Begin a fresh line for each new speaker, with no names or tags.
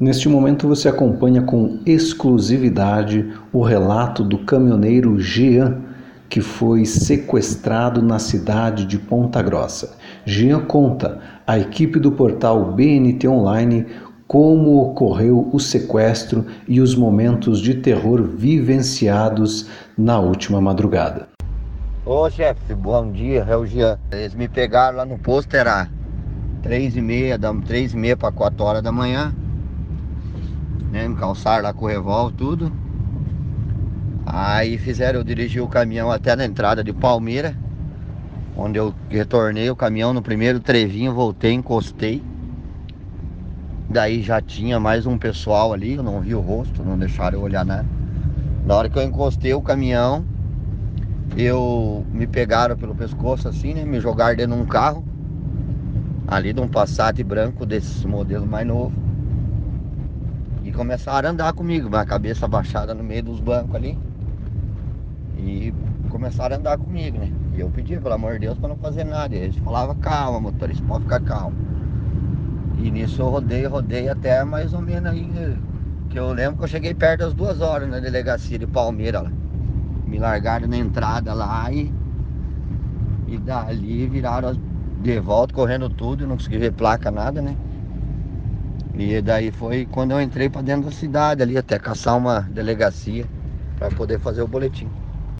Neste momento você acompanha com exclusividade o relato do caminhoneiro Jean, que foi sequestrado na cidade de Ponta Grossa. Jean conta à equipe do portal BNT Online como ocorreu o sequestro e os momentos de terror vivenciados na última madrugada.
Ô chefe, bom dia, é o Jean. Eles me pegaram lá no posto, era três e meia, três e meia para quatro horas da manhã né? Me calçaram lá com o revólver, tudo. Aí fizeram eu dirigir o caminhão até na entrada de Palmeira, onde eu retornei o caminhão no primeiro trevinho, voltei, encostei. Daí já tinha mais um pessoal ali, eu não vi o rosto, não deixaram eu olhar nada. Na hora que eu encostei o caminhão, eu me pegaram pelo pescoço assim, né? Me jogaram dentro de um carro, ali de um Passat branco desse modelo mais novo começaram a andar comigo, a cabeça baixada no meio dos bancos ali. E começaram a andar comigo, né? E eu pedia, pelo amor de Deus, para não fazer nada. E eles falavam, calma, motorista, pode ficar calmo. E nisso eu rodei, rodei até mais ou menos aí. Que eu lembro que eu cheguei perto das duas horas na delegacia de Palmeira lá. Me largaram na entrada lá e. E dali viraram de volta, correndo tudo, não consegui ver placa, nada, né? E daí foi quando eu entrei para dentro da cidade ali, até caçar uma delegacia para poder fazer o boletim.